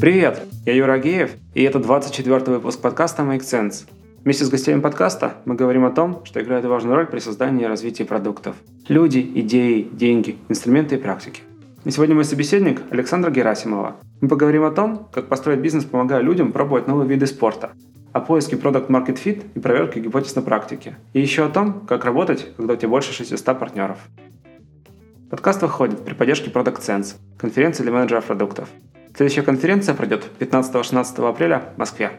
Привет, я Юра Агеев, и это 24 выпуск подкаста Make Sense. Вместе с гостями подкаста мы говорим о том, что играет важную роль при создании и развитии продуктов. Люди, идеи, деньги, инструменты и практики. И сегодня мой собеседник Александра Герасимова. Мы поговорим о том, как построить бизнес, помогая людям пробовать новые виды спорта, о поиске Product Market Fit и проверке гипотез на практике. И еще о том, как работать, когда у тебя больше 600 партнеров. Подкаст выходит при поддержке Product Sense, конференции для менеджеров продуктов. Следующая конференция пройдет 15-16 апреля в Москве.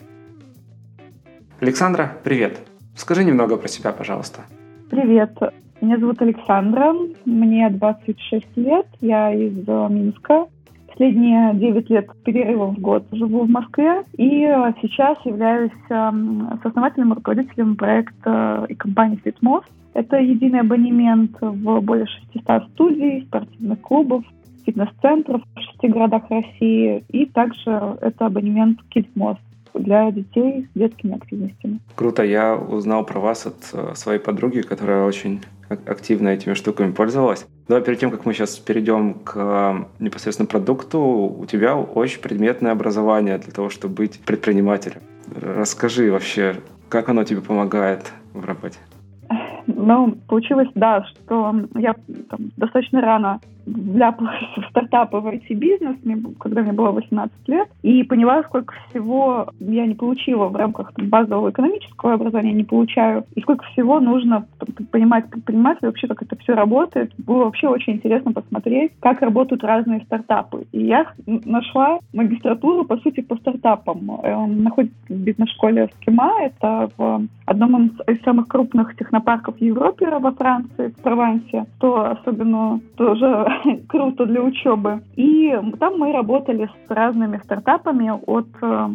Александра, привет. Скажи немного про себя, пожалуйста. Привет. Меня зовут Александра, мне 26 лет, я из Минска. Последние 9 лет перерывом в год живу в Москве и сейчас являюсь эм, сооснователем и руководителем проекта и компании «Фитмост». Это единый абонемент в более 600 студий, спортивных клубов, фитнес-центров в шести городах России. И также это абонемент KidsMost для детей с детскими активностями. Круто. Я узнал про вас от э, своей подруги, которая очень активно этими штуками пользовалась. Давай перед тем, как мы сейчас перейдем к э, непосредственно продукту, у тебя очень предметное образование для того, чтобы быть предпринимателем. Расскажи вообще, как оно тебе помогает в работе? Ну, получилось, да, что я там, достаточно рано вляпалась в стартапы в IT-бизнес, когда мне было 18 лет, и поняла, сколько всего я не получила в рамках там, базового экономического образования, не получаю, и сколько всего нужно там, понимать предпринимателю, вообще, как это все работает. Было вообще очень интересно посмотреть, как работают разные стартапы. И я нашла магистратуру, по сути, по стартапам. Он находится в бизнес-школе Скима, это в одном из самых крупных технопарков в Европе, во Франции, в Провансе, что особенно тоже круто для учебы. И там мы работали с разными стартапами от э,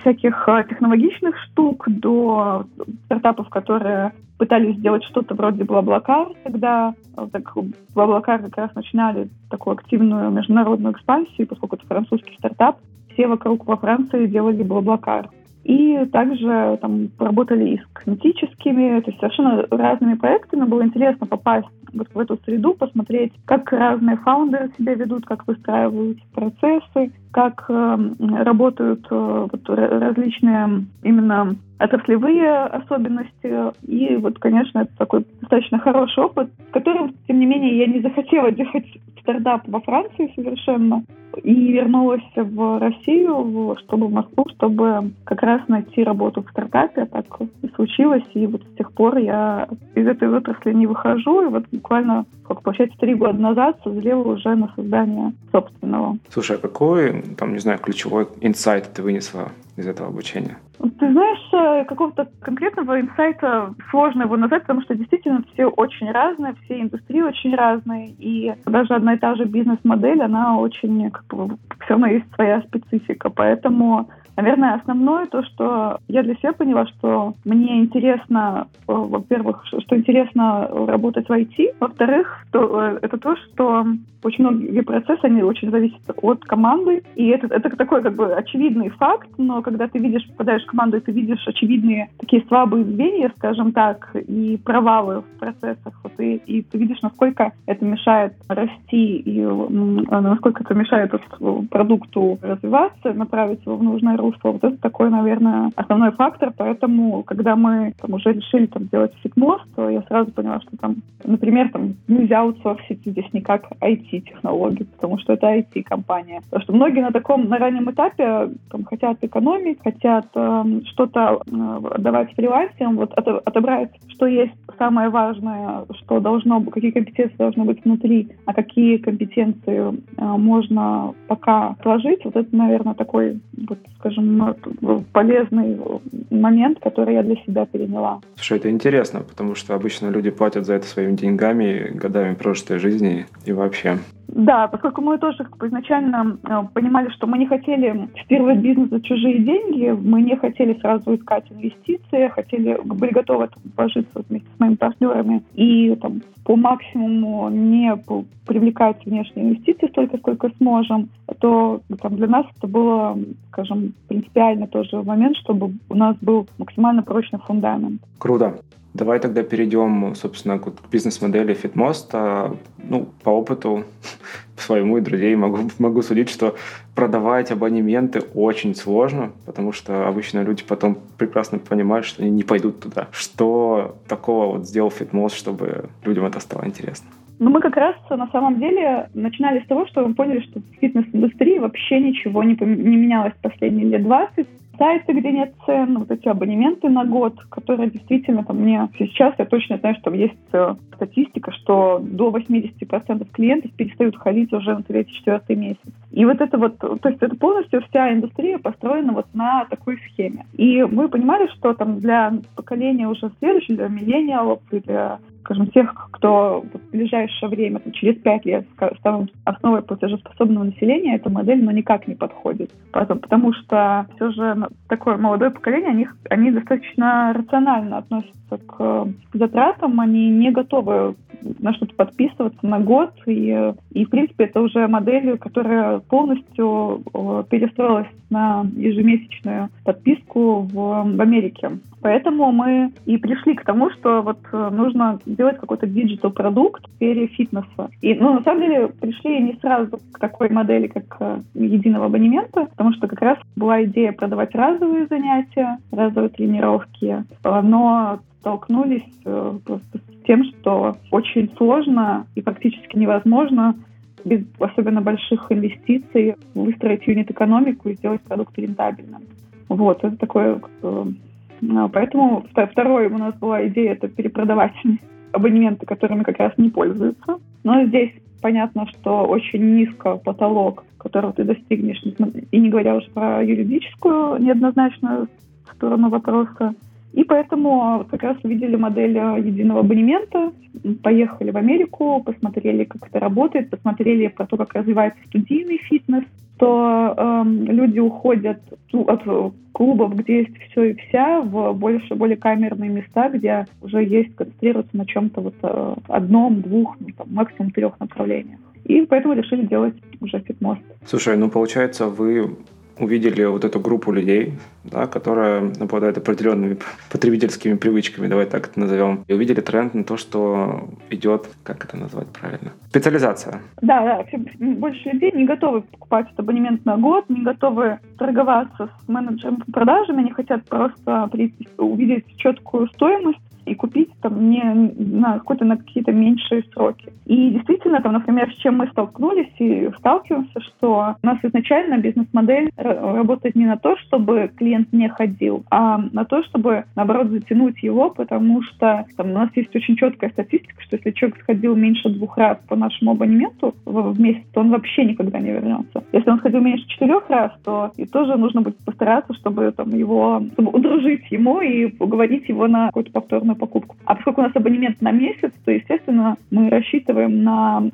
всяких э, технологичных штук до стартапов, которые пытались сделать что-то вроде Блаблакар, когда э, так, Блаблакар как раз начинали такую активную международную экспансию, поскольку это французский стартап, все вокруг во Франции делали Блаблакар. И также там поработали и с косметическими, то есть совершенно разными проектами. Было интересно попасть вот в эту среду, посмотреть, как разные фаундеры себя ведут, как выстраивают процессы, как э, работают э, вот, различные именно отраслевые особенности. И вот, конечно, это такой достаточно хороший опыт, которым, тем не менее, я не захотела делать стартап во Франции совершенно и вернулась в Россию, чтобы в Москву, чтобы как раз найти работу в стартапе. Так и случилось, и вот с тех пор я из этой отрасли не выхожу, и вот буквально, как получается, три года назад созрела уже на создание собственного. Слушай, а какой, там, не знаю, ключевой инсайт ты вынесла из этого обучения? Ты знаешь, э, какого-то конкретного инсайта сложно его назвать, потому что действительно все очень разные, все индустрии очень разные, и даже одна и та же бизнес-модель, она очень, как бы, все равно есть своя специфика, поэтому Наверное, основное то, что я для себя поняла, что мне интересно, э, во-первых, что интересно работать в IT, во-вторых, то, э, это то, что очень многие процессы, они очень зависят от команды, и это, это такой как бы очевидный факт, но когда ты видишь, попадаешь в команду, и ты видишь очевидные такие слабые звенья, скажем так, и провалы в процессах, вот, и, и ты видишь, насколько это мешает расти, и насколько это мешает продукту развиваться, направить его в нужное русло. Вот это такой, наверное, основной фактор. Поэтому, когда мы там, уже решили там, сделать фитмост, то я сразу поняла, что там, например, там нельзя аутсорсить здесь никак IT-технологии, потому что это IT-компания. Потому что многие на таком, на раннем этапе там, хотят экономить, хотят э, что-то э, давать фрилансерам, вот от, отобрать, что есть самое важное, что должно быть, какие компетенции должны быть внутри, а какие компетенции э, можно пока сложить. Вот это, наверное, такой, вот, скажем, полезный момент, который я для себя переняла. Слушай, это интересно, потому что обычно люди платят за это своими деньгами, годами прожитой жизни и вообще. Да, поскольку мы тоже как бы, изначально э, понимали, что мы не хотели вписывать бизнес за чужие деньги, мы не хотели сразу искать инвестиции, хотели, были готовы там, вложиться вместе с моими партнерами и там, по максимуму не привлекать внешние инвестиции столько, сколько сможем, то там, для нас это было, скажем, принципиально тоже момент, чтобы у нас был максимально прочный фундамент. Круто. Давай тогда перейдем, собственно, к бизнес-модели Фитмоста. Ну, по опыту своему и друзей могу, могу судить, что продавать абонементы очень сложно, потому что обычно люди потом прекрасно понимают, что они не пойдут туда. Что такого вот сделал Фитмост, чтобы людям это стало интересно? Ну, мы как раз на самом деле начинали с того, что мы поняли, что в фитнес-индустрии вообще ничего не, не менялось последние лет 20 сайты, где нет цен, вот эти абонементы на год, которые действительно там мне сейчас, я точно знаю, что есть э, статистика, что до 80% клиентов перестают ходить уже на третий-четвертый месяц. И вот это вот, то есть это полностью вся индустрия построена вот на такой схеме. И мы понимали, что там для поколения уже следующего, для миллениалов, для скажем, тех, кто в ближайшее время, там, через пять лет станут основой платежеспособного населения, эта модель ну, никак не подходит. Потому, потому что все же такое молодое поколение, они, они достаточно рационально относятся к затратам, они не готовы на что-то подписываться на год. И, и, в принципе, это уже модель, которая полностью э, перестроилась на ежемесячную подписку в, в Америке. Поэтому мы и пришли к тому, что вот э, нужно делать какой-то digital продукт в сфере фитнеса. И, ну, на самом деле, пришли не сразу к такой модели, как э, единого абонемента, потому что как раз была идея продавать разовые занятия, разовые тренировки, но столкнулись просто с тем, что очень сложно и практически невозможно без особенно больших инвестиций выстроить юнит-экономику и сделать продукт рентабельным. Вот, это такое... Э, поэтому второе у нас была идея — это перепродавать абонементы, которыми как раз не пользуются. Но здесь понятно, что очень низко потолок, которого ты достигнешь, и не говоря уже про юридическую неоднозначную сторону вопроса, и поэтому как раз увидели модель э, единого абонемента, поехали в Америку, посмотрели, как это работает, посмотрели про то, как развивается студийный фитнес, то э, люди уходят от клубов, где есть все и вся, в больше, более камерные места, где уже есть концентрироваться на чем-то вот э, одном, двух, ну, там, максимум трех направлениях. И поэтому решили делать уже фитмост. Слушай, ну получается, вы увидели вот эту группу людей, да, которая обладает определенными потребительскими привычками, давай так это назовем, и увидели тренд на то, что идет, как это назвать правильно, специализация. Да, да, больше людей не готовы покупать этот абонемент на год, не готовы торговаться с менеджером по продажам, они хотят просто увидеть четкую стоимость и купить там не на какой-то на какие-то меньшие сроки. И действительно, там, например, с чем мы столкнулись и сталкиваемся, что у нас изначально бизнес-модель работает не на то, чтобы клиент не ходил, а на то, чтобы, наоборот, затянуть его, потому что там, у нас есть очень четкая статистика, что если человек сходил меньше двух раз по нашему абонементу в, в месяц, то он вообще никогда не вернется. Если он сходил меньше четырех раз, то и тоже нужно будет постараться, чтобы там его, чтобы удружить ему и уговорить его на какой-то повторный на покупку. А поскольку у нас абонемент на месяц, то, естественно, мы рассчитываем на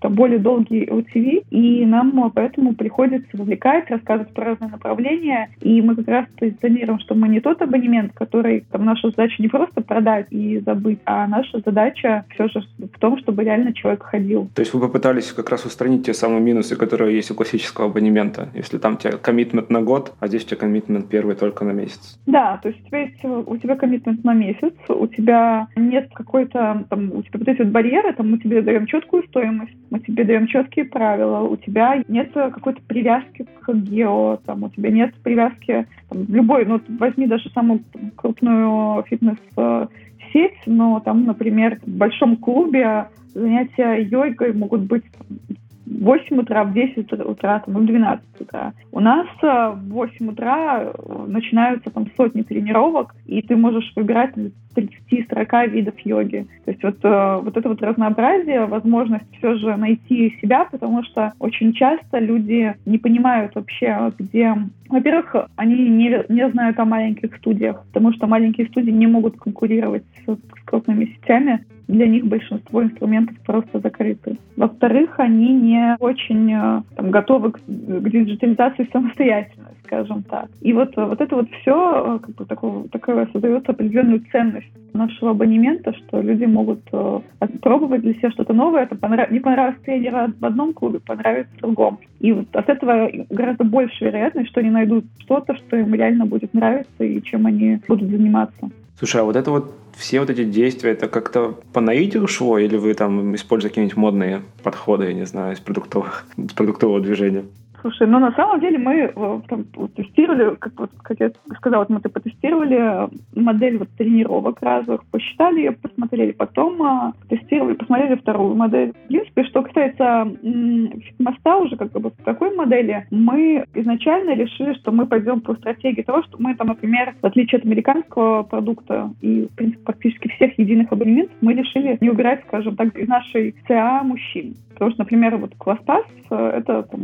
там, более долгий OTV, и нам поэтому приходится вовлекать, рассказывать про разные направления, и мы как раз позиционируем, что мы не тот абонемент, который, там, наша задача не просто продать и забыть, а наша задача все же в том, чтобы реально человек ходил. То есть вы попытались как раз устранить те самые минусы, которые есть у классического абонемента, если там у тебя коммитмент на год, а здесь у тебя коммитмент первый только на месяц. Да, то есть у тебя есть у тебя коммитмент на месяц, месяц, у тебя нет какой-то, там, у тебя вот эти вот барьеры, там, мы тебе даем четкую стоимость, мы тебе даем четкие правила, у тебя нет какой-то привязки к гео, там, у тебя нет привязки, там, любой, ну, возьми даже самую крупную фитнес-сеть, но там, например, в большом клубе занятия йогой могут быть 8 утра, в 10 утра, там, в 12 утра. У нас э, в 8 утра э, начинаются там сотни тренировок, и ты можешь выбирать 30-40 видов йоги. То есть вот, э, вот это вот разнообразие, возможность все же найти себя, потому что очень часто люди не понимают вообще, где... Во-первых, они не, не знают о маленьких студиях, потому что маленькие студии не могут конкурировать с, с крупными сетями. Для них большинство инструментов просто закрыты. Во-вторых, они не очень э, там, готовы к, к диджитализации самостоятельно скажем так. И вот, вот это вот все как бы такого, такое создает определенную ценность нашего абонемента, что люди могут э, пробовать для себя что-то новое. Это понрав... не понравится тренера в одном клубе, понравится в другом. И вот от этого гораздо больше вероятность, что они найдут что-то, что им реально будет нравиться и чем они будут заниматься. Слушай, а вот это вот все вот эти действия, это как-то по наитию шло, или вы там используете какие-нибудь модные подходы, я не знаю, из продуктовых, из продуктового движения? Слушай, ну на самом деле мы э, там, тестировали, как, вот, как я сказала, вот мы потестировали модель вот, тренировок разных, посчитали ее, посмотрели, потом а, тестировали, посмотрели вторую модель. В принципе, что касается моста уже как бы в такой модели, мы изначально решили, что мы пойдем по стратегии того, что мы там, например, в отличие от американского продукта и, в принципе, практически всех единых абонементов, мы решили не убирать, скажем так, из нашей ЦА мужчин. Потому что, например, вот класс-пас э, это там,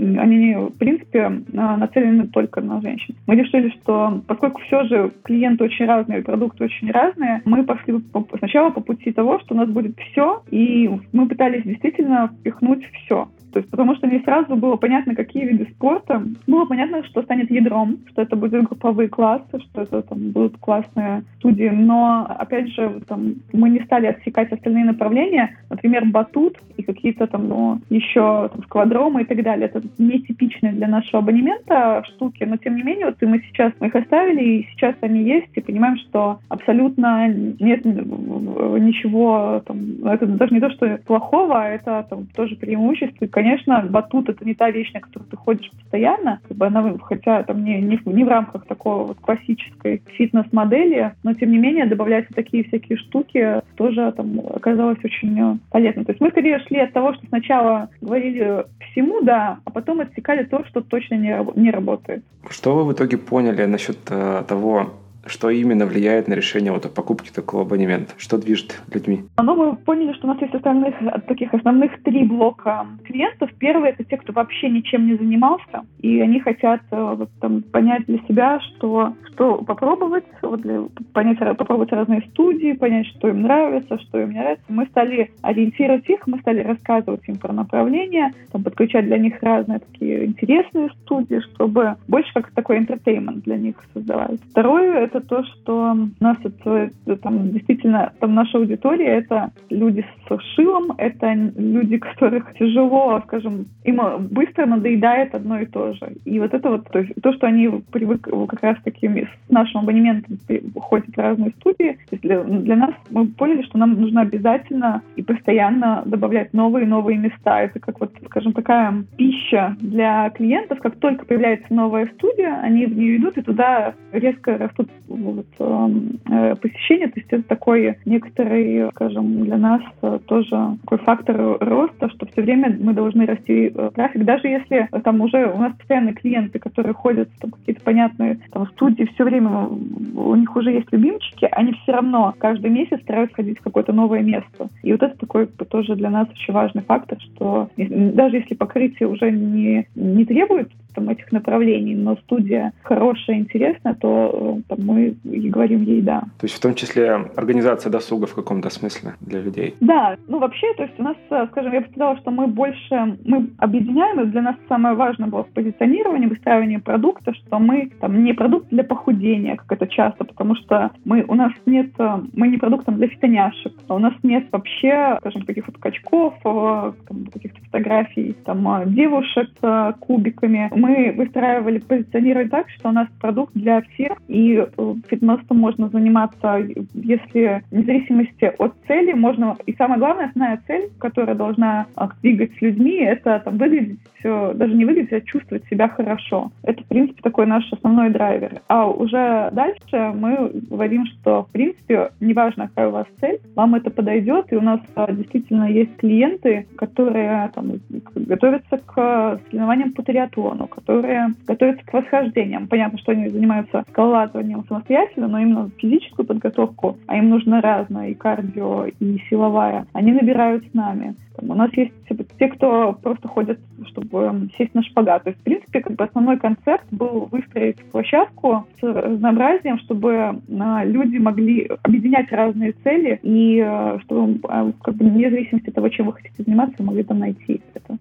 они, в принципе, нацелены только на женщин. Мы решили, что поскольку все же клиенты очень разные, продукты очень разные, мы пошли сначала по пути того, что у нас будет все, и мы пытались действительно впихнуть все. То есть, потому что не сразу было понятно, какие виды спорта. Было понятно, что станет ядром, что это будут групповые классы, что это там будут классные студии. Но, опять же, там, мы не стали отсекать остальные направления. Например, батут и какие-то там, ну, еще там, сквадромы и так далее. Это нетипичные для нашего абонемента штуки. Но, тем не менее, вот и мы сейчас мы их оставили, и сейчас они есть, и понимаем, что абсолютно нет ничего, там, это даже не то, что плохого, а это там, тоже преимущество. Конечно, батут это не та вещь, на которую ты ходишь постоянно, как бы она, хотя там не, не, не в рамках такого вот классической фитнес-модели, но тем не менее добавлять такие всякие штуки тоже там оказалось очень полезно. То есть мы скорее шли от того, что сначала говорили всему, да, а потом отсекали то, что точно не, не работает. Что вы в итоге поняли насчет э, того, что именно влияет на решение вот о покупке такого абонемента? Что движет людьми? Ну, мы поняли, что у нас есть остальных, таких основных три блока клиентов. Первый — это те, кто вообще ничем не занимался, и они хотят э, вот, там, понять для себя, что, что попробовать, вот, для, понять, попробовать разные студии, понять, что им нравится, что им не нравится. Мы стали ориентировать их, мы стали рассказывать им про направления, там, подключать для них разные такие интересные студии, чтобы больше как такой entertainment для них создавать. Второе это то, что нас это, там действительно там наша аудитория это люди с шилом, это люди, которых тяжело, скажем, им быстро надоедает одно и то же. И вот это вот, то есть то, что они привыкли как раз такими с нашим абонементом ходят в разные студии, для, для нас мы поняли, что нам нужно обязательно и постоянно добавлять новые и новые места. Это как вот, скажем, такая пища для клиентов. Как только появляется новая студия, они в нее идут, и туда резко растут вот, эм, э, посещения. То есть это такой некоторый, скажем, для нас э, тоже такой фактор роста, что все время мы должны расти э, трафик. Даже если там уже у нас постоянные клиенты, которые ходят там какие-то понятные там, студии, все время у них уже есть любимчики, они все равно каждый месяц стараются ходить в какое-то новое место. И вот это такой тоже для нас очень важный фактор, что даже если покрытие уже не, не требует там, этих направлений, но студия хорошая, интересная, то там, мы и говорим ей «да». То есть в том числе организация досуга в каком-то смысле для людей? Да, ну вообще, то есть у нас, э, скажем, я бы сказала, что мы больше, мы объединяем, и для нас самое важное было в позиционировании, выстраивании продукта, что мы там не продукт для похудения, как это часто, потому что мы, у нас нет, э, мы не продуктом для фитоняшек, а у нас нет вообще, скажем, таких вот качков, э, каких-то фотографий там девушек с кубиками. Мы выстраивали позиционировать так, что у нас продукт для всех, и фитнесом можно заниматься, если в зависимости от цели можно... И самое главное, основная цель, которая должна а, двигать с людьми, это там, выглядеть, даже не выглядеть, а чувствовать себя хорошо. Это, в принципе, такой наш основной драйвер. А уже дальше мы говорим, что, в принципе, неважно, какая у вас цель, вам это подойдет, и у нас а, действительно есть клиенты, которые там, готовятся к соревнованиям по триатлону, которые готовятся к восхождениям. Понятно, что они занимаются скалолазанием самостоятельно, но именно физическую подготовку, а им нужно разное, и кардио, и силовая, они набирают с нами. Там, у нас есть типа, те, кто просто ходят, чтобы сесть на шпагат. То есть, в принципе, как бы основной концепт был выстроить площадку с разнообразием, чтобы а, люди могли объединять разные цели, и а, чтобы а, как бы, вне зависимости от того, чем вы хотите заниматься, могли там найти это.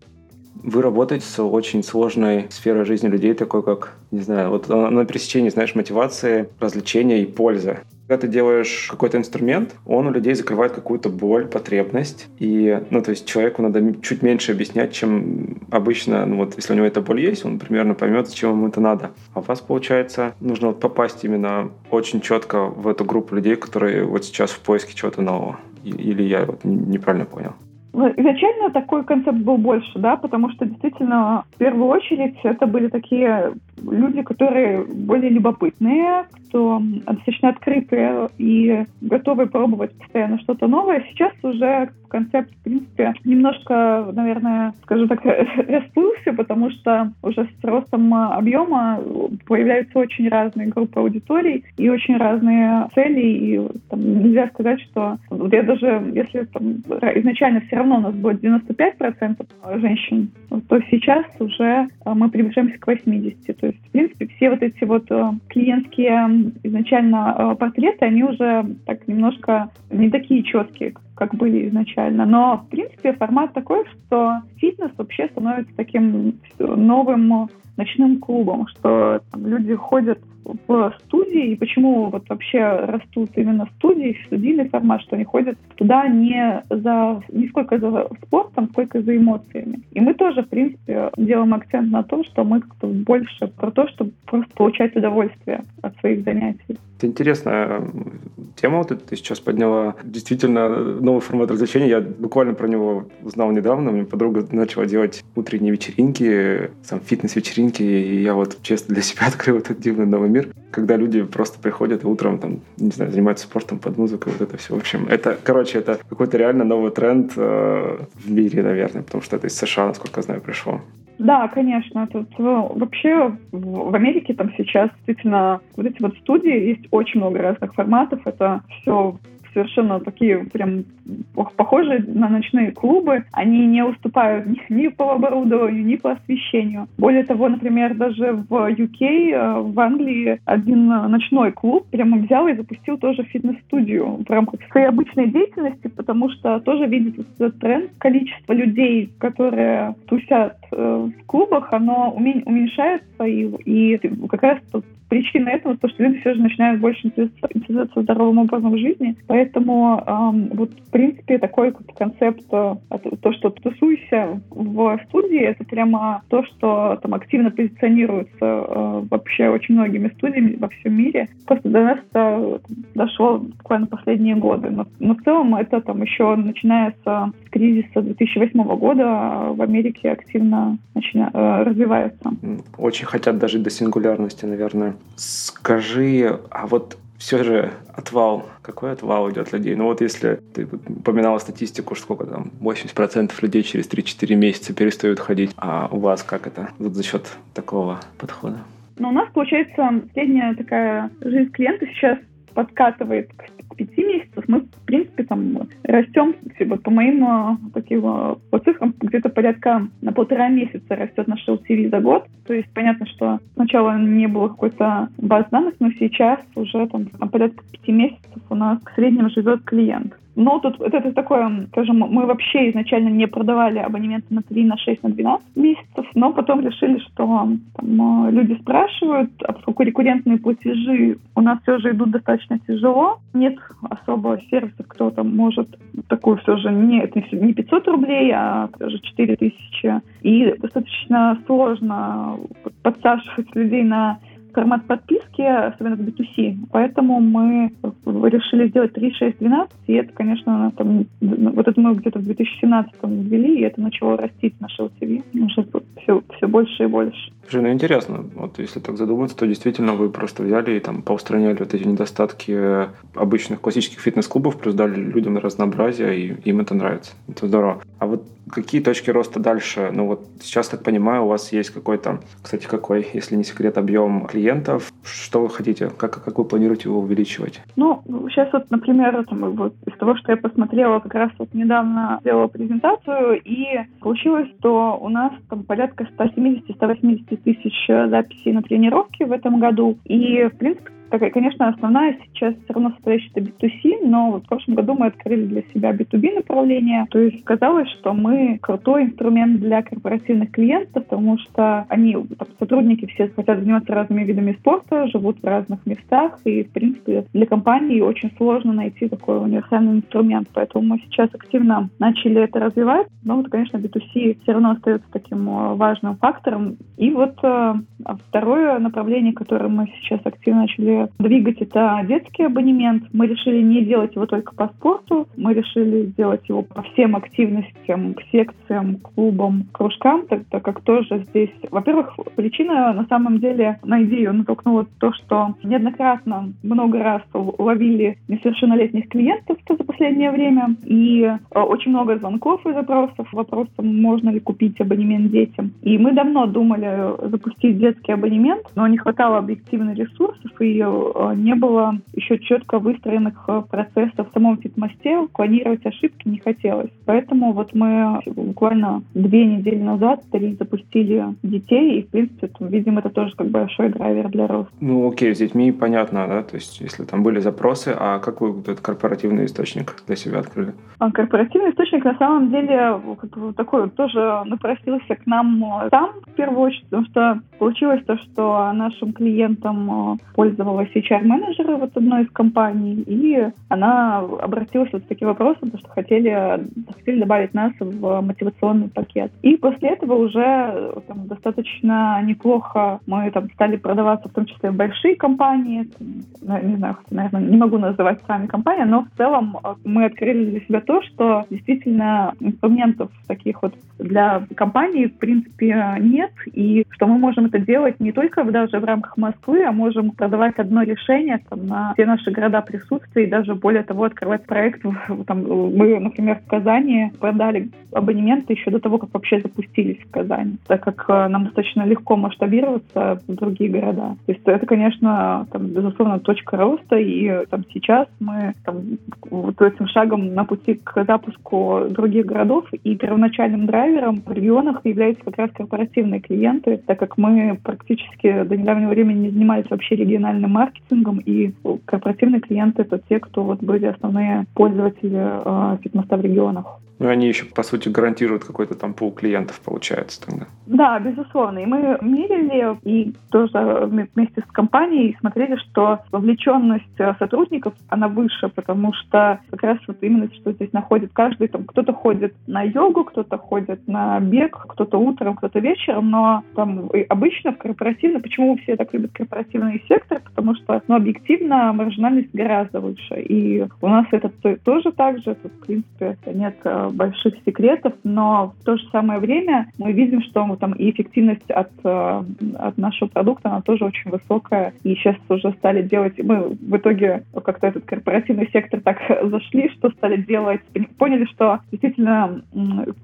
Вы работаете с очень сложной сферой жизни людей, такой как, не знаю, вот на пересечении, знаешь, мотивации, развлечения и пользы. Когда ты делаешь какой-то инструмент, он у людей закрывает какую-то боль, потребность. И, ну, то есть человеку надо чуть меньше объяснять, чем обычно, ну, вот если у него эта боль есть, он примерно поймет, зачем ему это надо. А у вас, получается, нужно вот попасть именно очень четко в эту группу людей, которые вот сейчас в поиске чего-то нового. Или я вот неправильно понял? Ну, изначально такой концепт был больше, да, потому что действительно в первую очередь это были такие люди, которые более любопытные, кто достаточно открытые и готовы пробовать постоянно что-то новое. Сейчас уже концепт, в принципе, немножко, наверное, скажу так, расплылся, потому что уже с ростом объема появляются очень разные группы аудиторий и очень разные цели. И там, нельзя сказать, что вот я даже, если там, изначально все равно у нас будет 95% женщин, то сейчас уже мы приближаемся к 80%. То есть, в принципе, все вот эти вот э, клиентские изначально э, портреты, они уже так немножко не такие четкие, были изначально. Но, в принципе, формат такой, что фитнес вообще становится таким новым ночным клубом, что там, люди ходят в студии, и почему вот вообще растут именно студии, студийный формат, что они ходят туда не за не сколько за спортом, сколько за эмоциями. И мы тоже, в принципе, делаем акцент на том, что мы как-то больше про то, чтобы просто получать удовольствие от своих занятий. Это интересная тема, вот ты сейчас подняла. Действительно, новый формат развлечения. Я буквально про него узнал недавно. У меня подруга начала делать утренние вечеринки, там, фитнес-вечеринки, и я вот честно для себя открыл этот дивный новый мир, когда люди просто приходят и утром, там, не знаю, занимаются спортом под музыку, вот это все. В общем, это, короче, это какой-то реально новый тренд э, в мире, наверное, потому что это из США, насколько я знаю, пришло. Да, конечно. Тут ну, вообще в Америке там сейчас действительно вот эти вот студии есть очень много разных форматов. Это все совершенно такие прям похожие на ночные клубы. Они не уступают ни, ни по оборудованию, ни по освещению. Более того, например, даже в UK, э, в Англии один ночной клуб прямо взял и запустил тоже фитнес-студию в рамках своей обычной деятельности, потому что тоже видит этот тренд. Количество людей, которые тусят э, в клубах, оно уменьшается, и, и как раз причина этого то, что люди все же начинают больше интересоваться здоровым образом жизни. Поэтому эм, вот в принципе такой концепт, э, то, что тусуйся в студии, это прямо то, что там активно позиционируется э, вообще очень многими студиями во всем мире. Просто до нас это дошло буквально последние годы. Но, но в целом это там еще начиная с кризиса 2008 года в Америке активно начина, э, развивается. Очень хотят дожить до сингулярности, наверное. Скажи, а вот все же отвал, какой отвал идет людей? Ну вот если ты упоминала статистику, что сколько там, 80% людей через 3-4 месяца перестают ходить, а у вас как это вот за счет такого подхода? Ну, у нас, получается, средняя такая жизнь клиента сейчас подкатывает к пяти месяцев. Мы, в принципе, там растем, типа, по моим э, таким э, по цифрам, где-то порядка на полтора месяца растет наш LTV за год. То есть понятно, что сначала не было какой-то баз данных, но сейчас уже там порядка пяти месяцев у нас в среднем живет клиент. Но тут это, это такое, скажем, мы вообще изначально не продавали абонементы на 3, на 6, на 12 месяцев, но потом решили, что там, э, люди спрашивают, а поскольку рекуррентные платежи у нас все же идут достаточно тяжело, нет особо сервисов, кто там может такую все же не, не 500 рублей, а все же 4 тысячи. И достаточно сложно подсаживать людей на формат подписки, особенно в B2C. Поэтому мы решили сделать 3, 6, 12, и это, конечно, там, вот это мы где-то в 2017 ввели, и это начало расти на LTV уже все, все больше и больше. Слушай, ну интересно, вот если так задуматься, то действительно вы просто взяли и там поустраняли вот эти недостатки обычных классических фитнес-клубов, плюс дали людям разнообразие, и им это нравится. Это здорово. А вот какие точки роста дальше? Ну вот сейчас, так понимаю, у вас есть какой-то, кстати, какой, если не секрет, объем клиентов. Что вы хотите? Как, как вы планируете его увеличивать? Ну, сейчас вот, например, там, вот, из того, что я посмотрела, как раз вот недавно сделала презентацию, и получилось, что у нас там порядка 170-180 тысяч записей на тренировки в этом году. И, в принципе, такая, конечно, основная сейчас все равно составляющая это B2C, но вот в прошлом году мы открыли для себя B2B направление. То есть казалось, что мы крутой инструмент для корпоративных клиентов, потому что они, там, сотрудники все хотят заниматься разными видами спорта, живут в разных местах, и, в принципе, для компании очень сложно найти такой универсальный инструмент. Поэтому мы сейчас активно начали это развивать. Но вот, конечно, B2C все равно остается таким э, важным фактором. И вот э, второе направление, которое мы сейчас активно начали двигать, это детский абонемент. Мы решили не делать его только по спорту, мы решили сделать его по всем активностям, к секциям, клубам, кружкам, так, так как тоже здесь, во-первых, причина на самом деле на идею натолкнула то, что неоднократно много раз ловили несовершеннолетних клиентов за последнее время, и э, очень много звонков и запросов, вопросом, можно ли купить абонемент детям. И мы давно думали запустить детский абонемент, но не хватало объективных ресурсов, и э, не было еще четко выстроенных э, процессов в самом фитмосте, клонировать ошибки не хотелось. Поэтому вот мы буквально две недели назад запустили детей, и, в принципе, видим, это тоже как большой драйвер для роста. Ну, окей, с детьми понятно, да, то есть если там были запросы, а какой вот этот корпоративный источник для себя открыли? А корпоративный источник на самом деле такой тоже напросился к нам сам в первую очередь, потому что получилось то, что нашим клиентам э, пользовалась HR-менеджер вот одной из компаний, и она обратилась вот с таким вопросом, что хотели, хотели добавить нас в мотивационный пакет. И после этого уже там, достаточно неплохо мы там стали продаваться, в том числе в большие компании, не знаю, наверное, не могу называть сами компании, но в целом э, мы открыли для себя то, что действительно инструментов таких вот для компании в принципе нет, и что мы можем это делать не только даже в рамках Москвы, а можем продавать одно решение там, на все наши города присутствия, и даже более того открывать проект. Там, мы, например, в Казани продали абонементы еще до того, как вообще запустились в Казани, так как э, нам достаточно легко масштабироваться в другие города. То есть это, конечно, там, безусловно, точка роста, и там сейчас мы там, вот этим шагом на пути к запуску других городов, и первоначальным драйвером в регионах являются как раз корпоративные клиенты, так как мы практически до недавнего времени не занимались вообще региональным маркетингом, и корпоративные клиенты — это те, кто вот были основные пользователи э, фитмоста в регионах. Ну, они еще, по сути, гарантируют какой-то там пул клиентов, получается тогда. Да, безусловно. И мы мерили и тоже вместе с компанией смотрели, что вовлеченность э, сотрудников, она выше, потому что как раз вот именно что здесь находит каждый, там кто-то ходит на йогу, кто-то ходит на бег, кто-то утром, кто-то вечером, но там обычно в корпоративно, почему все так любят корпоративный сектор, потому что, ну, объективно маржинальность гораздо выше. И у нас это тоже так же, тут, в принципе, нет э, больших секретов, но в то же самое время мы видим, что там и эффективность от, э, от нашего продукта, она тоже очень высокая. И сейчас уже стали делать, мы в итоге как-то этот корпоративный сектор так зашли, что стали делать, поняли, что действительно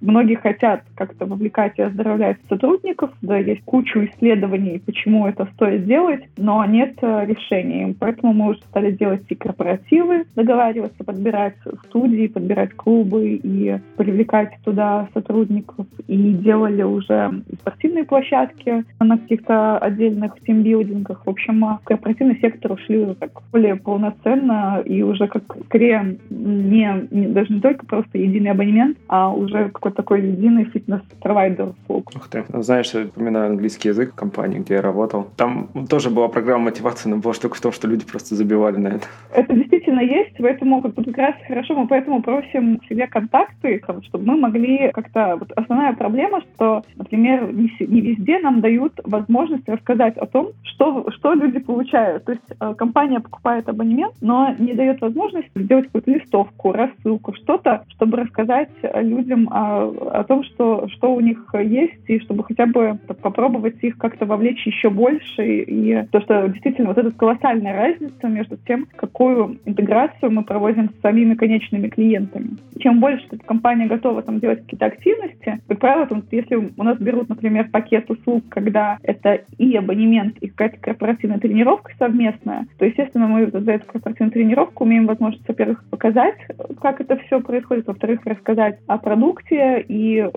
многие хотят как-то вовлекать и оздоровлять сотрудников, да, есть кучу исследований, почему это стоит делать, но нет э, решений. Поэтому мы уже стали делать и корпоративы, договариваться, подбирать студии, подбирать клубы и привлекать туда сотрудников и делали уже спортивные площадки на каких-то отдельных тимбилдингах. В общем, корпоративный сектор ушли уже так более полноценно и уже как скорее не, не даже не только просто единый абонемент, а уже какой-то такой единый фитнес-провайдер услуг. Ух ты. Знаешь, я упоминаю английский язык в компании, где я работал. Там тоже была программа мотивации, но была штука в том, что люди просто забивали на это. Это действительно есть, поэтому как, как раз хорошо, мы поэтому просим себе контакты цифр, чтобы мы могли как-то... Вот основная проблема, что, например, не, не везде нам дают возможность рассказать о том, что, что люди получают. То есть э, компания покупает абонемент, но не дает возможность сделать какую-то листовку, рассылку, что-то, чтобы рассказать людям о, о том, что, что у них есть, и чтобы хотя бы попробовать их как-то вовлечь еще больше. И то, что действительно вот эта колоссальная разница между тем, какую интеграцию мы проводим с самими конечными клиентами. Чем больше эта компания готова там делать какие-то активности, как правило, там, если у нас берут, например, пакет услуг, когда это и абонемент, и какая-то корпоративная тренировка совместная, то, естественно, мы за эту корпоративную тренировку умеем возможность, во-первых, показать, как это все происходит, во-вторых, рассказать о продукте, и,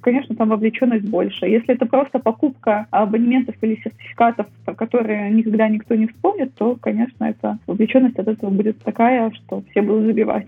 конечно, там вовлеченность больше. Если это просто покупка абонементов или сертификатов, про которые никогда никто не вспомнит, то, конечно, это вовлеченность от этого будет такая, что все будут забивать.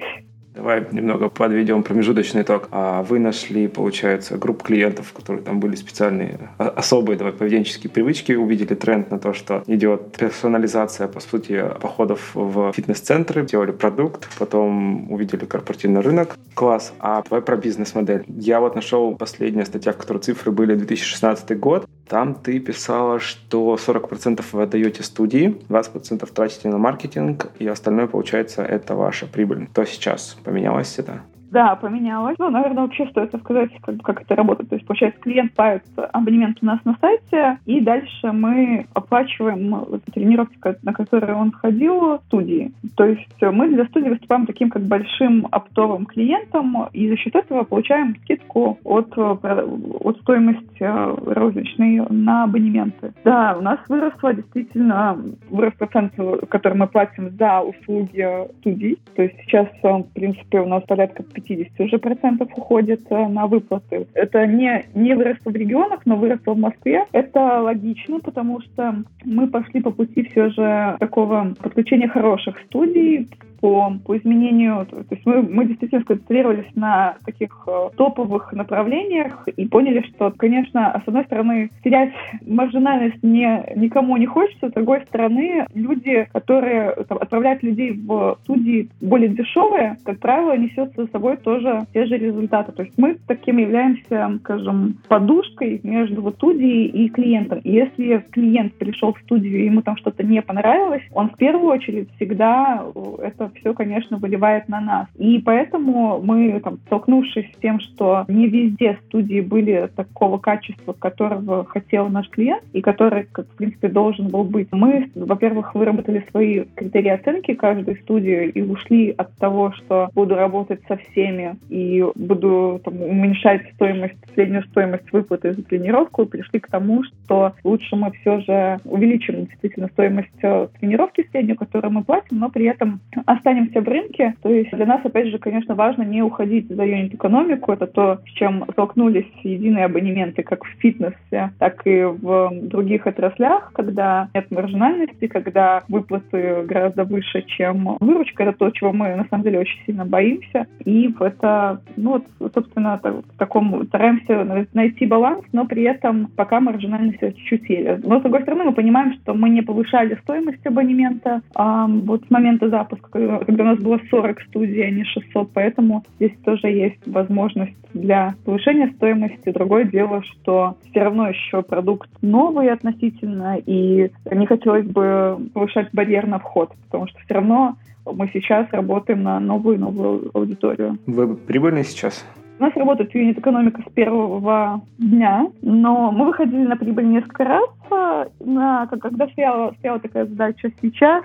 Давай немного подведем промежуточный итог. А вы нашли, получается, группу клиентов, которые там были специальные, а, особые давай, поведенческие привычки, увидели тренд на то, что идет персонализация, по сути, походов в фитнес-центры, делали продукт, потом увидели корпоративный рынок. Класс. А давай про бизнес-модель. Я вот нашел последняя статья, в которой цифры были 2016 год. Там ты писала, что 40% вы отдаете студии, 20% тратите на маркетинг, и остальное, получается, это ваша прибыль. То сейчас поменялось это? Да, поменялось. Ну, наверное, вообще стоит рассказать, как, как это работает. То есть, получается, клиент платит абонемент у нас на сайте, и дальше мы оплачиваем тренировки, на которые он ходил, студии. То есть мы для студии выступаем таким как большим оптовым клиентом, и за счет этого получаем скидку от, от стоимости э, розничной на абонементы. Да, у нас выросло действительно, вырос процент, который мы платим за услуги студий. То есть сейчас, в принципе, у нас порядка 50 уже процентов уходит э, на выплаты. Это не, не выросло в регионах, но выросло в Москве. Это логично, потому что мы пошли по пути все же такого подключения хороших студий, по, по изменению, то есть мы, мы действительно сконцентрировались на таких э, топовых направлениях и поняли, что, конечно, с одной стороны, терять маржинальность не, никому не хочется, с другой стороны, люди, которые там, отправляют людей в студии более дешевые, как правило, несет за собой тоже те же результаты. То есть мы таким являемся, скажем, подушкой между вот студией и клиентом. И если клиент пришел в студию, и ему там что-то не понравилось, он в первую очередь всегда это все, конечно, выливает на нас. И поэтому мы, там, столкнувшись с тем, что не везде студии были такого качества, которого хотел наш клиент и который, как, в принципе, должен был быть, мы, во-первых, выработали свои критерии оценки каждой студии и ушли от того, что буду работать со всеми и буду там, уменьшать стоимость, среднюю стоимость выплаты за тренировку, пришли к тому, что лучше мы все же увеличим действительно стоимость э, тренировки среднюю, которую мы платим, но при этом останемся в рынке. То есть для нас, опять же, конечно, важно не уходить за юнит-экономику. Это то, с чем столкнулись единые абонементы как в фитнесе, так и в других отраслях, когда нет маржинальности, когда выплаты гораздо выше, чем выручка. Это то, чего мы на самом деле очень сильно боимся. И это, ну, собственно, в таком стараемся найти баланс, но при этом пока маржинальность чуть-чуть еле. Но, с другой стороны, мы понимаем, что мы не повышали стоимость абонемента а, вот с момента запуска, когда у нас было 40 студий, а не 600, поэтому здесь тоже есть возможность для повышения стоимости. Другое дело, что все равно еще продукт новый относительно, и не хотелось бы повышать барьер на вход, потому что все равно мы сейчас работаем на новую-новую аудиторию. Вы прибыльны сейчас? У нас работает юнит-экономика с первого дня, но мы выходили на прибыль несколько раз. На, когда стояла, стояла такая задача сейчас,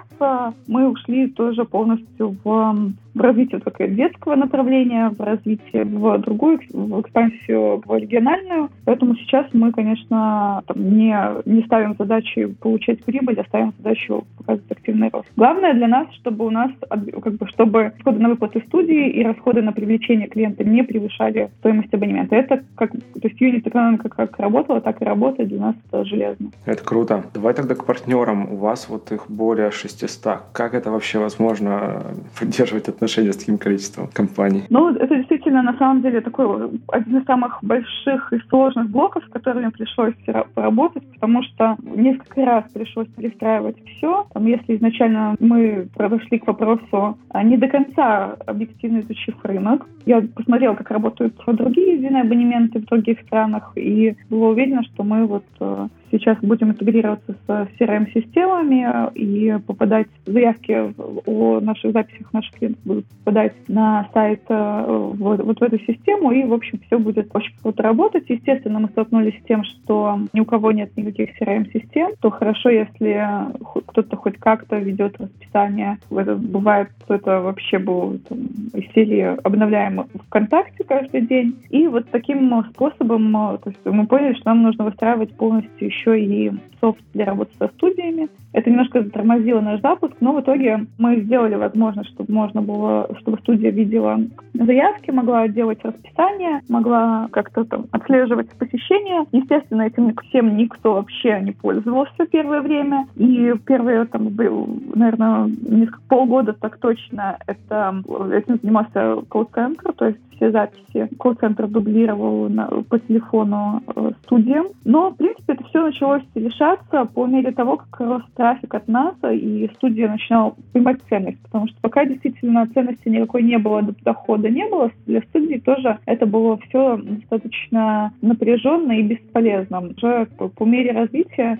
мы ушли тоже полностью в в развитие только детского направления, в развитие в другую, в экспансию в региональную. Поэтому сейчас мы, конечно, там, не, не ставим задачи получать прибыль, а ставим задачу показывать активный рост. Главное для нас, чтобы у нас, как бы, чтобы расходы на выплаты студии и расходы на привлечение клиента не превышали стоимость абонемента. Это как, то есть юнит экономика как работала, так и работает для нас это железно. Это круто. Давай тогда к партнерам. У вас вот их более 600. Как это вообще возможно поддерживать отношения с таким количеством компаний? Ну, это действительно, на самом деле, такой один из самых больших и сложных блоков, с которыми пришлось поработать, потому что несколько раз пришлось перестраивать все. Там, если изначально мы подошли к вопросу не до конца объективно изучив рынок, я посмотрела, как работают другие единые абонементы в других странах, и была уверена, что мы вот э, сейчас будем интегрироваться с CRM-системами и попадать, заявки о наших записях наших клиентов будут попадать на сайт э, вот, вот в эту систему, и, в общем, все будет очень круто работать. Естественно, мы столкнулись с тем, что ни у кого нет никаких CRM-систем, то хорошо, если кто-то хоть как-то ведет расписание. Это бывает, это вообще было там, из серии обновляем ВКонтакте каждый день. И вот таким способом то есть мы поняли, что нам нужно выстраивать полностью еще и софт для работы со студиями. Это немножко затормозило наш запуск, но в итоге мы сделали возможность, чтобы можно было, чтобы студия видела заявки, могла делать расписание, могла как-то там отслеживать посещения. Естественно, этим всем никто вообще не пользовался первое время. И первые, там, наверное, несколько полгода так точно это этим занимался колл-центр, то есть все записи колл-центр дублировал на, по телефону э, студиям. Но, в принципе, это все началось решаться по мере того, как рос трафик от нас, и студия начинала понимать ценность. Потому что пока действительно ценности никакой не было, дохода не было, для студии тоже это было все достаточно напряженно и бесполезно. Уже по, мере развития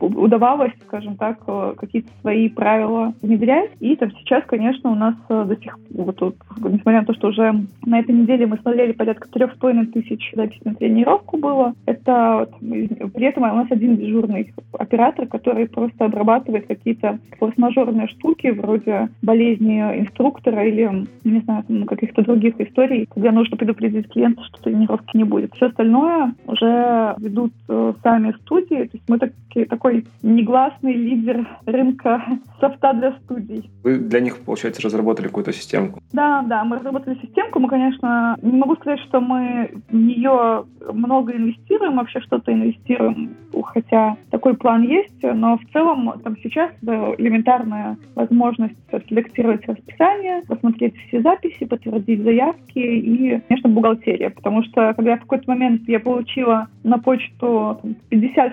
удавалось, скажем так, э, какие-то свои правила внедрять. И там сейчас, конечно, у нас э, до сих пор, вот, несмотря на то, что уже на этой неделе мы смотрели порядка трех половиной тысяч записей на тренировку было. Это при этом у нас один дежурный оператор, который просто обрабатывает какие-то форс-мажорные штуки вроде болезни инструктора или, не знаю, каких-то других историй, когда нужно предупредить клиента, что тренировки не будет. Все остальное уже ведут э, сами студии. То есть мы таки, такой негласный лидер рынка софта для студий. Вы для них, получается, разработали какую-то системку? Да, да, мы разработали системку. Мы, конечно, не могу сказать, что мы в нее много инвестируем, вообще что-то инвестируем, хотя такой план есть, но в целом там сейчас элементарная возможность отселектировать расписание, посмотреть все записи, подтвердить заявки и, конечно, бухгалтерия, потому что когда в какой-то момент я получила на почту 50,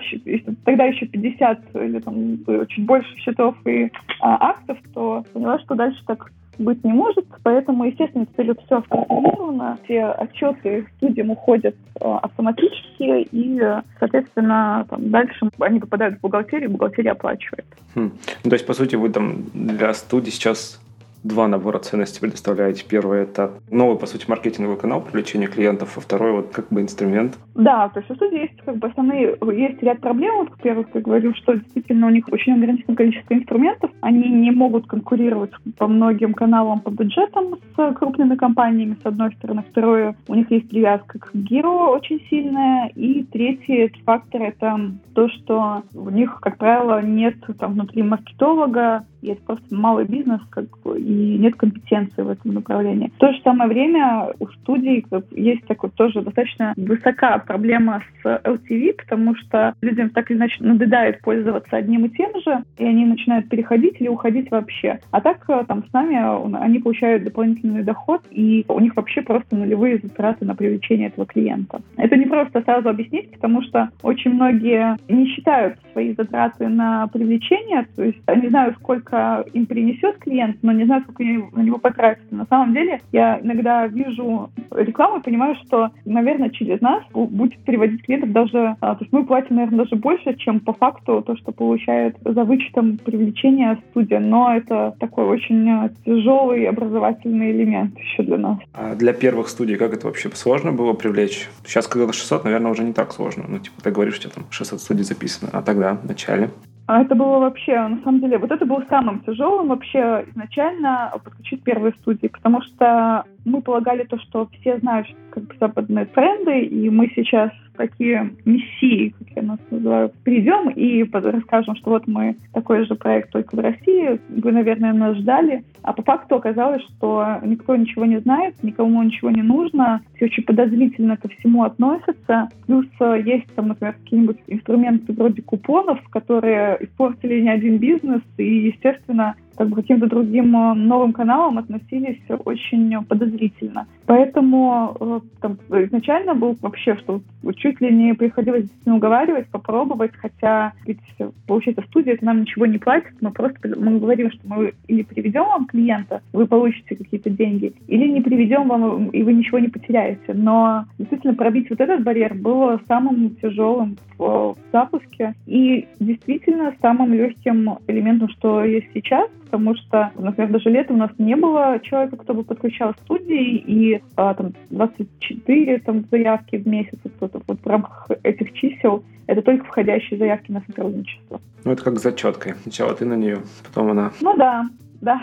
тогда еще 50 или там чуть больше счетов и а, актов, то поняла, что дальше так быть не может, поэтому, естественно, теперь все автоматизировано, все отчеты студиям уходят э, автоматически, и, соответственно, там, дальше они попадают в бухгалтерию, бухгалтерия оплачивает. Хм. Ну, то есть, по сути, вы там для студии сейчас два набора ценностей предоставляете. Первый – это новый, по сути, маркетинговый канал привлечения клиентов, а второй – вот как бы инструмент. Да, то есть у студии есть как бы основные, есть ряд проблем. Вот, во-первых, я говорю, что действительно у них очень ограниченное количество инструментов. Они не могут конкурировать по многим каналам по бюджетам с крупными компаниями, с одной стороны. Второе, у них есть привязка к Гиру очень сильная. И третий фактор – это то, что у них, как правило, нет там внутри маркетолога, есть просто малый бизнес, как бы, и нет компетенции в этом направлении. В то же самое время у студий есть такой тоже достаточно высока проблема с LTV, потому что людям так или иначе надоедает пользоваться одним и тем же, и они начинают переходить или уходить вообще. А так э, там с нами они получают дополнительный доход, и у них вообще просто нулевые затраты на привлечение этого клиента. Это не просто сразу объяснить, потому что очень многие не считают свои затраты на привлечение, то есть они знают, сколько им принесет клиент, но не знают, сколько на него потратится. На самом деле я иногда вижу рекламу и понимаю, что, наверное, через нас будет переводить клиентов даже... А, то есть мы платим, наверное, даже больше, чем по факту то, что получает за вычетом привлечения студия. Но это такой очень а, тяжелый образовательный элемент еще для нас. А для первых студий как это вообще сложно было привлечь? Сейчас, когда 600, наверное, уже не так сложно. Ну, типа, ты говоришь, тебя там 600 студий записано. А тогда, в начале? А это было вообще, на самом деле, вот это было самым тяжелым вообще изначально подключить первые студии, потому что мы полагали то, что все знают как бы западные тренды, и мы сейчас такие мессии, как я нас называю, придем и расскажем, что вот мы такой же проект только в России, вы, наверное, нас ждали. А по факту оказалось, что никто ничего не знает, никому ничего не нужно, все очень подозрительно ко всему относятся. Плюс э, есть там, например, какие-нибудь инструменты вроде купонов, которые испортили не один бизнес, и, естественно, как бы каким-то другим э, новым каналам относились очень подозрительно. Поэтому э, там, изначально был вообще, что чуть ли не приходилось действительно уговаривать, попробовать, хотя ведь получается студия это нам ничего не платит, мы просто мы говорим, что мы или приведем вам клиента, вы получите какие-то деньги, или не приведем вам, и вы ничего не потеряете. Но действительно пробить вот этот барьер было самым тяжелым в запуске. И действительно самым легким элементом, что есть сейчас, потому что, например, даже летом у нас не было человека, кто бы подключал студии, и а, там 24 там, заявки в месяц, вот, вот в рамках этих чисел это только входящие заявки на сотрудничество. Ну, это как с зачеткой. Сначала ты на нее, потом она. Ну да, да.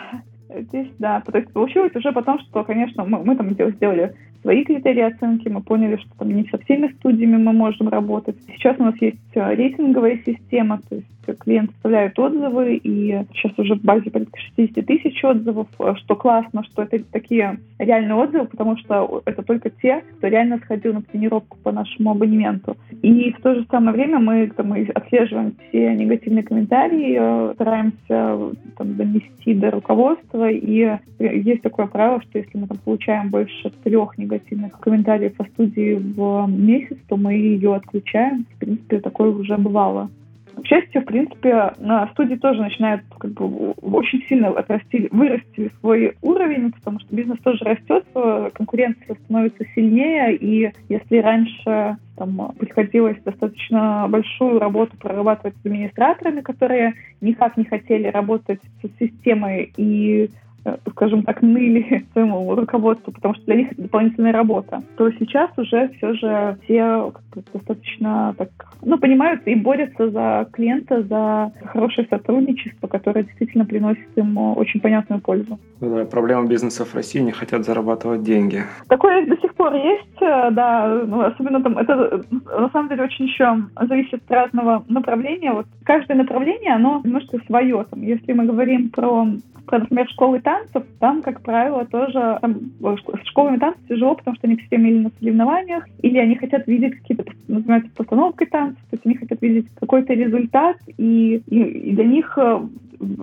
Здесь, да. То есть получилось уже потом, что, конечно, мы, мы там сделали свои критерии оценки, мы поняли, что там не со всеми студиями мы можем работать. Сейчас у нас есть э, рейтинговая система, то есть клиент оставляет отзывы, и сейчас уже в базе порядка 60 тысяч отзывов, э, что классно, что это такие реальные отзывы, потому что это только те, кто реально сходил на тренировку по нашему абонементу. И в то же самое время мы, там, мы отслеживаем все негативные комментарии, э, стараемся там, донести до руководства, и есть такое правило, что если мы там, получаем больше трех негативных комментариев по студии в месяц, то мы ее отключаем. В принципе, такое уже бывало. К счастью, в принципе, на студии тоже начинают как бы очень сильно отрасти, вырасти свой уровень, потому что бизнес тоже растет, конкуренция становится сильнее, и если раньше там приходилось достаточно большую работу прорабатывать с администраторами, которые никак не хотели работать с системой и Э, скажем так, ныли своему руководству, потому что для них это дополнительная работа, то сейчас уже все же все достаточно так, ну, понимают и борются за клиента, за хорошее сотрудничество, которое действительно приносит им очень понятную пользу. Ну да, проблема бизнеса в России не хотят зарабатывать деньги. Такое до сих пор есть, э, да, ну, особенно там, это на самом деле очень еще зависит от разного направления. Вот каждое направление, оно немножко свое. Там, если мы говорим про про, например, школы танцев, там, как правило, тоже там, с школами танцев тяжело, потому что они все или на соревнованиях, или они хотят видеть какие-то, называется, постановкой танцев, то есть они хотят видеть какой-то результат, и, и, и для них э,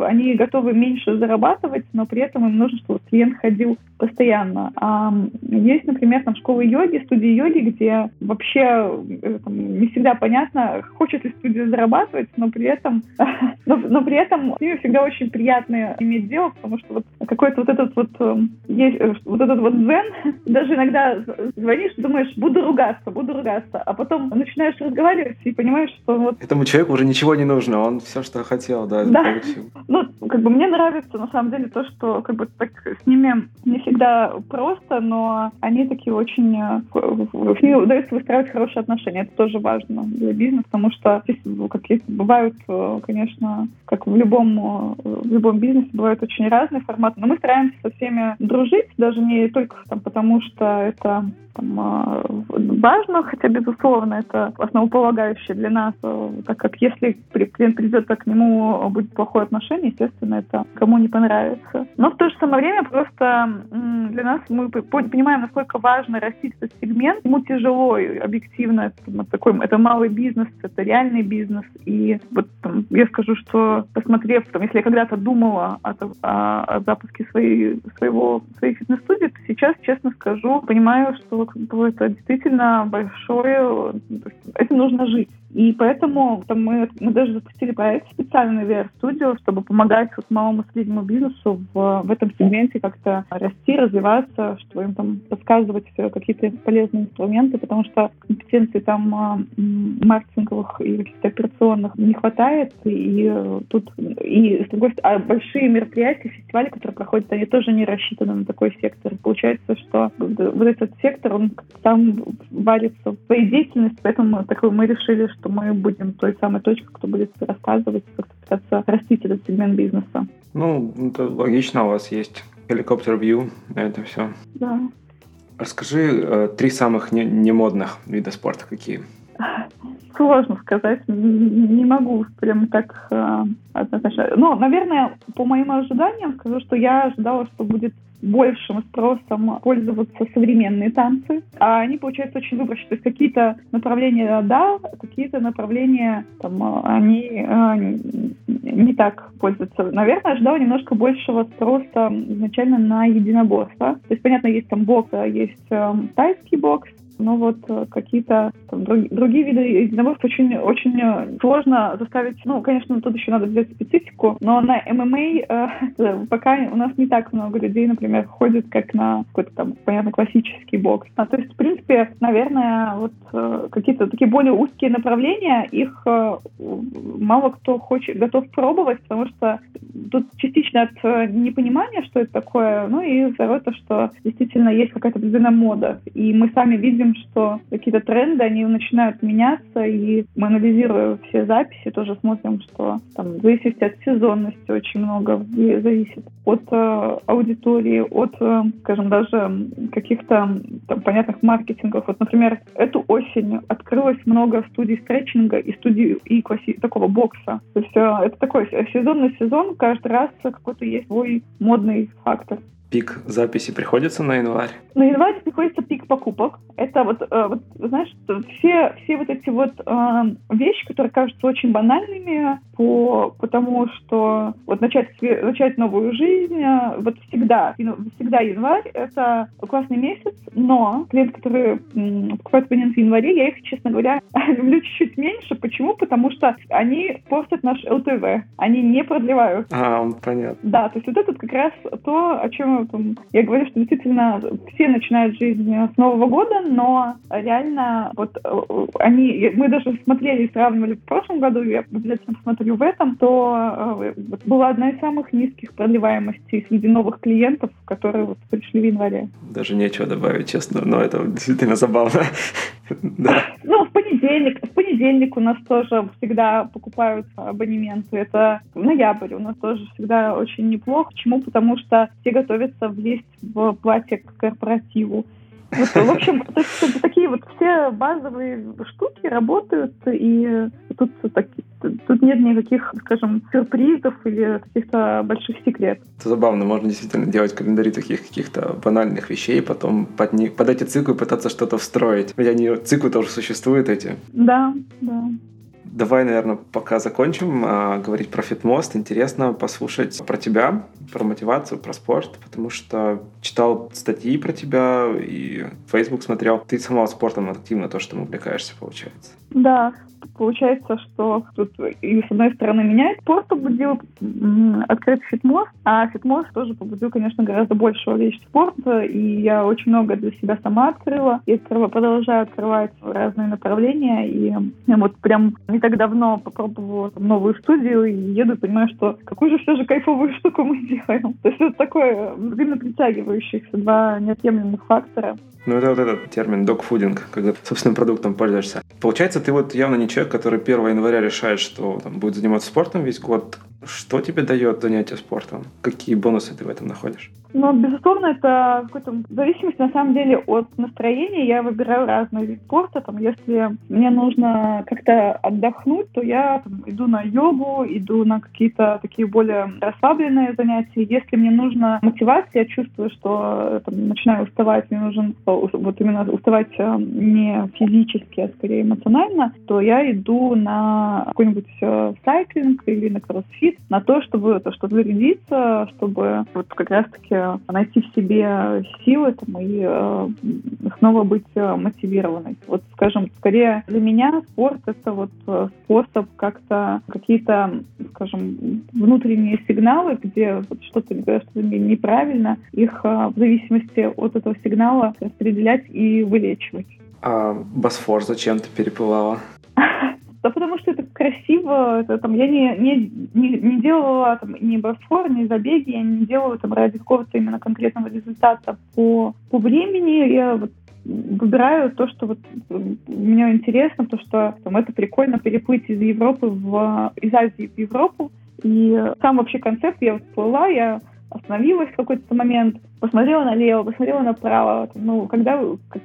они готовы меньше зарабатывать, но при этом им нужно, чтобы клиент ходил постоянно. А есть, например, там школы йоги, студии йоги, где вообще э, там, не всегда понятно, хочет ли студия зарабатывать, но при этом, но, но при этом с ними всегда очень приятно иметь дело, потому что вот какой-то вот этот вот эм, есть э, вот этот вот дзен, даже иногда звонишь, думаешь, буду ругаться, буду ругаться, а потом начинаешь разговаривать и понимаешь, что вот... Этому человеку уже ничего не нужно, он все, что хотел, да, да. получил. Ну, как бы мне нравится, на самом деле, то, что как бы так с ними не всегда просто, но они такие очень... Э, с ними удается выстраивать хорошие отношения. Это тоже важно для бизнеса, потому что здесь, как есть, бывают, э, конечно, как в любом, э, в любом бизнесе, бывают очень разные форматы, но мы стараемся со всеми дружить, даже не только там, потому что это там, важно, хотя, безусловно, это основополагающее для нас, так как если клиент придет, так к нему будет плохое отношение, естественно, это кому не понравится. Но в то же самое время просто для нас мы понимаем, насколько важно растить этот сегмент. Ему тяжело, объективно, это, такой, это малый бизнес, это реальный бизнес. И вот там, я скажу, что посмотрев, там, если я когда-то думала о, о, о запуске своей, своего, своей фитнес-студии, то сейчас, честно скажу, понимаю, что это действительно большое, этим нужно жить. И поэтому там, мы, мы даже запустили проект специальный VR Studio, чтобы помогать вот, малому и среднему бизнесу в, в этом сегменте как-то расти, развиваться, чтобы им там подсказывать какие-то полезные инструменты, потому что компетенций там а, маркетинговых и каких-то операционных не хватает. И тут и с другой стороны, а большие мероприятия, фестивали, которые проходят, они тоже не рассчитаны на такой сектор. Получается, что вот этот сектор, он там варится в своей деятельности, поэтому такой мы решили, что что мы будем той самой точкой, кто будет рассказывать, как пытаться растить этот сегмент бизнеса. Ну, это логично, у вас есть helicopter view, это все. Да. Расскажи э, три самых не, не модных вида спорта какие. Сложно сказать, не могу прям так э, однозначно. Ну, наверное, по моим ожиданиям скажу, что я ожидала, что будет большим спросом пользоваться современные танцы, а они, получаются очень выборочные. То есть какие-то направления да, какие-то направления там, они э, не так пользуются. Наверное, ожидала немножко большего спроса изначально на единоборство. То есть, понятно, есть там бокс, а есть э, тайский бокс, Но вот э, какие-то там, другие виды единоборств очень, очень э, сложно заставить, ну, конечно, тут еще надо взять специфику, но на ММА э, пока у нас не так много людей, например, ходит, как на какой-то там, понятно, классический бокс. А, то есть, в принципе, наверное, вот э, какие-то такие более узкие направления, их э, мало кто хочет, готов пробовать, потому что тут частично от э, непонимания, что это такое, ну и второе то, что действительно есть какая-то определенная мода. И мы сами видим, что какие-то тренды, они начинают меняться, и мы анализируя все записи, тоже смотрим, что там в от сезонности очень много зависит, от э, аудитории, от, э, скажем, даже каких-то там, понятных маркетингов. Вот, например, эту осень открылось много студий стретчинга и студий и класси- такого бокса. То есть э, это такой сезонный сезон, каждый раз какой-то есть свой модный фактор пик записи приходится на январь? На январь приходится пик покупок. Это вот, э, вот знаешь, все, все вот эти вот э, вещи, которые кажутся очень банальными, по, потому что вот начать, начать новую жизнь, э, вот всегда, всегда январь — это классный месяц, но клиенты, которые покупают абонент в январе, я их, честно говоря, люблю чуть-чуть меньше. Почему? Потому что они портят наш ЛТВ, они не продлевают. А, понятно. Да, то есть вот это как раз то, о чем там, я говорю, что действительно все начинают жизнь с Нового года, но реально вот э, они, мы даже смотрели и сравнивали в прошлом году, я обязательно посмотрю в этом, то э, была одна из самых низких продлеваемостей среди новых клиентов, которые вот пришли в январе. Даже нечего добавить, честно, но это действительно забавно. Ну, в понедельник, в понедельник у нас тоже всегда покупают абонементы. Это ноябрь у нас тоже всегда очень неплохо. Почему? Потому что все готовятся влезть в платье к корпоративу. Вот, в общем, то есть, такие вот все базовые штуки работают, и тут, так, тут нет никаких, скажем, сюрпризов или каких-то больших секретов. Это забавно, можно действительно делать календари таких каких-то банальных вещей, потом под, них, под эти циклы пытаться что-то встроить. Ведь они, циклы тоже существуют эти. Да, да. Давай, наверное, пока закончим а, говорить про фитмост. Интересно послушать про тебя, про мотивацию, про спорт, потому что читал статьи про тебя и Facebook смотрел. Ты сама спортом активно то, что увлекаешься, получается. Да, получается, что тут и с одной стороны меня спорт побудил открыть фитмост, а фитмост тоже побудил, конечно, гораздо больше увлечь спорта, и я очень много для себя сама открыла, и открыла, продолжаю открывать разные направления, и я вот прям не так давно попробовала там, новую студию, и еду понимаю, что какую же все же кайфовую штуку мы делаем. То есть это такое взаимно притягивающихся два неотъемлемых фактора. Ну, это вот этот термин докфудинг, когда собственным продуктом пользуешься. Получается, ты вот явно не человек, который 1 января решает, что там, будет заниматься спортом весь год. Что тебе дает занятие спортом? Какие бонусы ты в этом находишь? Ну, безусловно, это какой-то в зависимости, на самом деле, от настроения. Я выбираю разные виды спорта. Там, если мне нужно как-то отдохнуть, то я там, иду на йогу, иду на какие-то такие более расслабленные занятия. Если мне нужна мотивация, я чувствую, что там, начинаю уставать, мне нужен вот именно уставать э, не физически, а скорее эмоционально, то я иду на какой-нибудь э, сайклинг или на кроссфит, на то, чтобы, то, чтобы зарядиться, чтобы вот как раз-таки найти в себе силы там, и э, снова быть э, мотивированной. Вот, скажем, скорее для меня спорт — это вот э, способ как-то какие-то, скажем, внутренние сигналы, где вот что-то что неправильно, их э, в зависимости от этого сигнала распределять и вылечивать. А Босфор зачем ты переплывала? Да потому что это красиво, это, там, я не, не, не, не делала там, ни босфор, ни забеги, я не делала там ради какого-то именно конкретного результата по, по времени. Я вот выбираю то, что вот мне интересно, то, что там, это прикольно переплыть из Европы в из Азии в Европу. И сам вообще концепт, я вот плыла, я остановилась в какой-то момент, посмотрела налево, посмотрела направо. Ну, когда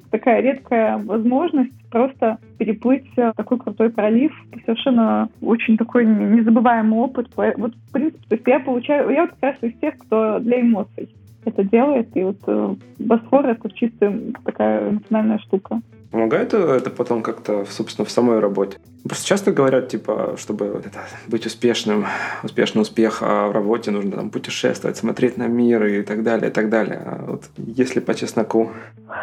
такая редкая возможность просто переплыть такой крутой пролив, совершенно очень такой незабываемый опыт. Вот, в принципе, то есть я получаю, я вот как раз из тех, кто для эмоций это делает, и вот э, Босфор — это чисто такая эмоциональная штука. Помогает это потом как-то, собственно, в самой работе? Просто часто говорят, типа, чтобы это, быть успешным, успешный успех а в работе нужно там, путешествовать, смотреть на мир и так далее, и так далее. А вот если по чесноку?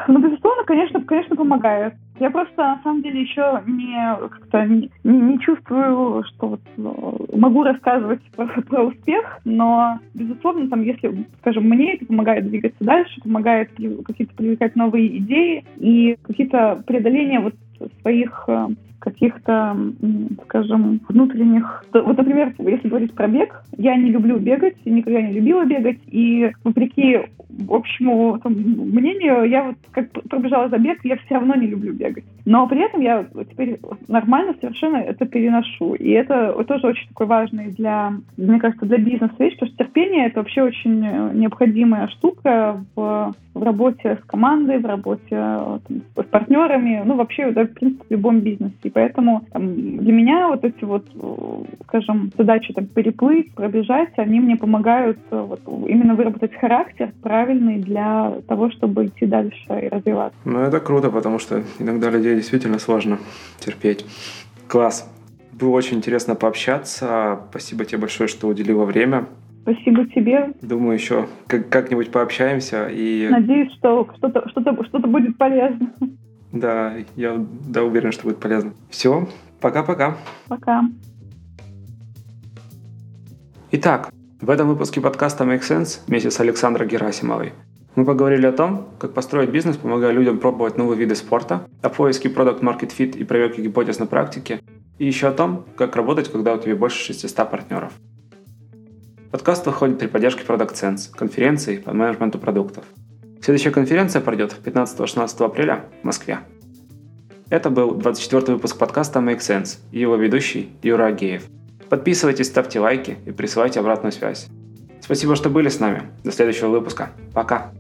Ну, безусловно, конечно, конечно, помогает. Я просто, на самом деле, еще не, как-то не, не чувствую, что вот э, могу рассказывать про, про успех, но, безусловно, там, если, скажем, мне это помогает двигаться дальше, помогает какие-то привлекать новые идеи и какие-то преодоления вот своих э, каких-то, скажем, внутренних... Вот, например, если говорить про бег, я не люблю бегать, никогда не любила бегать, и вопреки общему там, мнению, я вот как пробежала за бег, я все равно не люблю бегать. Но при этом я теперь нормально совершенно это переношу. И это тоже очень такой важный для, мне кажется, для бизнеса вещь, потому что терпение — это вообще очень необходимая штука в, в работе с командой, в работе там, с партнерами, ну, вообще, да, в принципе, в любом бизнесе. И поэтому там, для меня вот эти вот, скажем, задачи там, переплыть, пробежать, они мне помогают вот, именно выработать характер правильный для того, чтобы идти дальше и развиваться. Ну, это круто, потому что иногда людей действительно сложно терпеть. Класс. Было очень интересно пообщаться. Спасибо тебе большое, что уделила время. Спасибо тебе. Думаю, еще как-нибудь пообщаемся. И... Надеюсь, что что-то что что будет полезно. Да, я да, уверен, что будет полезно. Все, пока-пока. Пока. Итак, в этом выпуске подкаста Make Sense вместе с Александрой Герасимовой мы поговорили о том, как построить бизнес, помогая людям пробовать новые виды спорта, о поиске Product Market Fit и проверке гипотез на практике, и еще о том, как работать, когда у тебя больше 600 партнеров. Подкаст выходит при поддержке Product Sense, конференции по менеджменту продуктов. Следующая конференция пройдет 15-16 апреля в Москве. Это был 24 выпуск подкаста Make Sense и его ведущий Юра Агеев. Подписывайтесь, ставьте лайки и присылайте обратную связь. Спасибо, что были с нами. До следующего выпуска. Пока.